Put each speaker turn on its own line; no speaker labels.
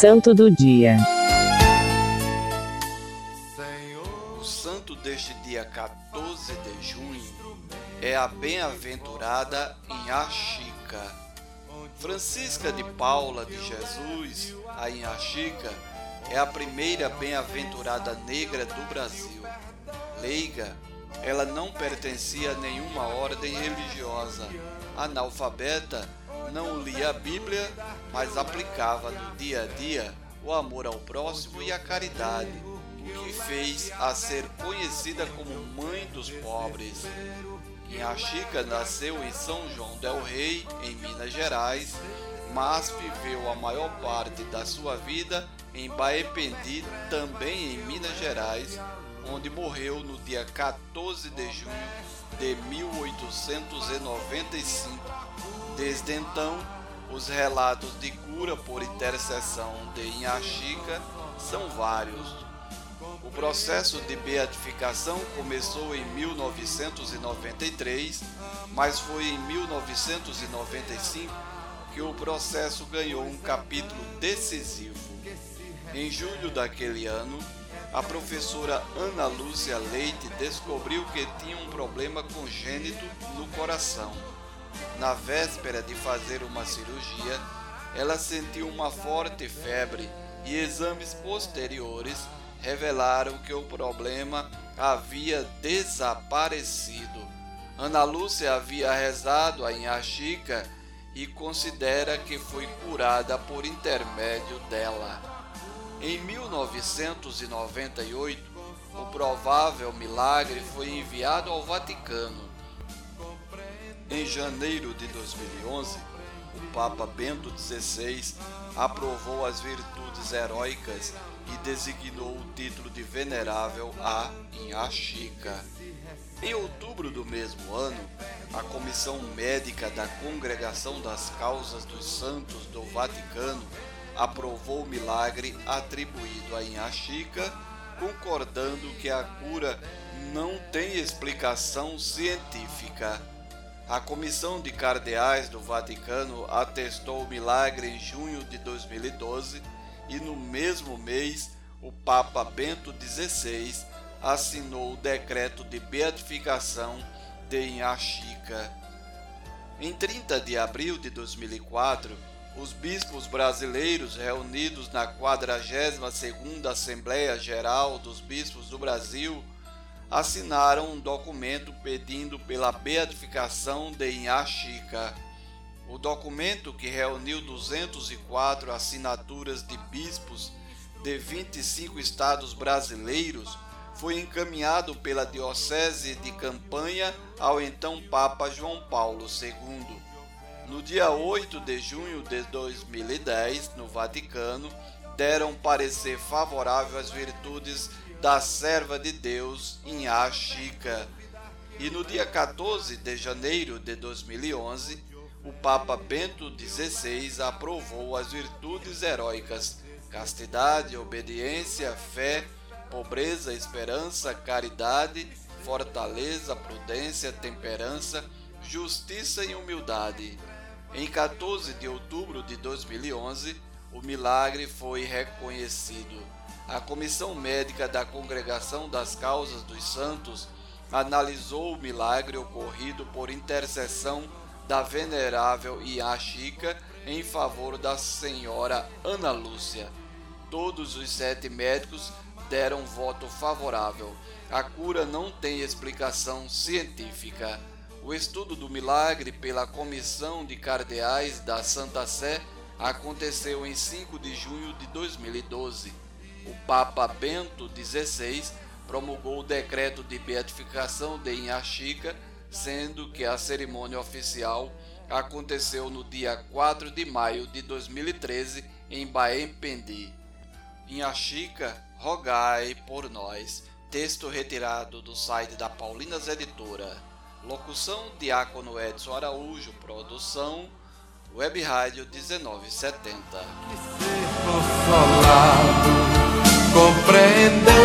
Santo do Dia.
O santo deste dia 14 de junho é a bem-aventurada Inhaxica. Francisca de Paula de Jesus, a Inhaxica, é a primeira bem-aventurada negra do Brasil. Leiga, ela não pertencia a nenhuma ordem religiosa. Analfabeta, não lia a Bíblia, mas aplicava no dia a dia o amor ao próximo e a caridade, o que fez a ser conhecida como Mãe dos Pobres. Inhaxica nasceu em São João del Rei, em Minas Gerais, mas viveu a maior parte da sua vida em Baependi, também em Minas Gerais, onde morreu no dia 14 de junho de 1895. Desde então, os relatos de cura por intercessão de Inhaxica são vários. O processo de beatificação começou em 1993, mas foi em 1995 que o processo ganhou um capítulo decisivo. Em julho daquele ano, a professora Ana Lúcia Leite descobriu que tinha um problema congênito no coração. Na véspera de fazer uma cirurgia, ela sentiu uma forte febre e exames posteriores revelaram que o problema havia desaparecido. Ana Lúcia havia rezado a Inhaxica e considera que foi curada por intermédio dela. Em 1998, o provável milagre foi enviado ao Vaticano. Em janeiro de 2011, o Papa Bento XVI aprovou as virtudes heróicas e designou o título de venerável a Inhaxica. Em outubro do mesmo ano, a Comissão Médica da Congregação das Causas dos Santos do Vaticano aprovou o milagre atribuído a Inhaxica, concordando que a cura não tem explicação científica. A Comissão de Cardeais do Vaticano atestou o milagre em junho de 2012 e no mesmo mês o Papa Bento XVI assinou o decreto de beatificação de Inhaxica. Em 30 de abril de 2004, os bispos brasileiros reunidos na 42ª Assembleia Geral dos Bispos do Brasil assinaram um documento pedindo pela beatificação de Inhaxica. O documento, que reuniu 204 assinaturas de bispos de 25 estados brasileiros, foi encaminhado pela Diocese de Campanha ao então Papa João Paulo II. No dia 8 de junho de 2010, no Vaticano, deram parecer favorável às virtudes da serva de Deus Inhá Chica. E no dia 14 de janeiro de 2011, o Papa Bento XVI aprovou as virtudes heróicas: castidade, obediência, fé, pobreza, esperança, caridade, fortaleza, prudência, temperança, justiça e humildade. Em 14 de outubro de 2011, o milagre foi reconhecido. A Comissão Médica da Congregação das Causas dos Santos analisou o milagre ocorrido por intercessão da venerável Iachica em favor da senhora Ana Lúcia. Todos os sete médicos deram voto favorável. A cura não tem explicação científica. O estudo do milagre pela Comissão de Cardeais da Santa Sé aconteceu em 5 de junho de 2012. O Papa Bento XVI promulgou o decreto de beatificação de Inhaxica, sendo que a cerimônia oficial aconteceu no dia 4 de maio de 2013 em Baempendi. Inhaxica, rogai por nós. Texto retirado do site da Paulinas Editora. Locução Diácono Edson Araújo, produção Web Rádio 1970. Que ser consolado, compreender,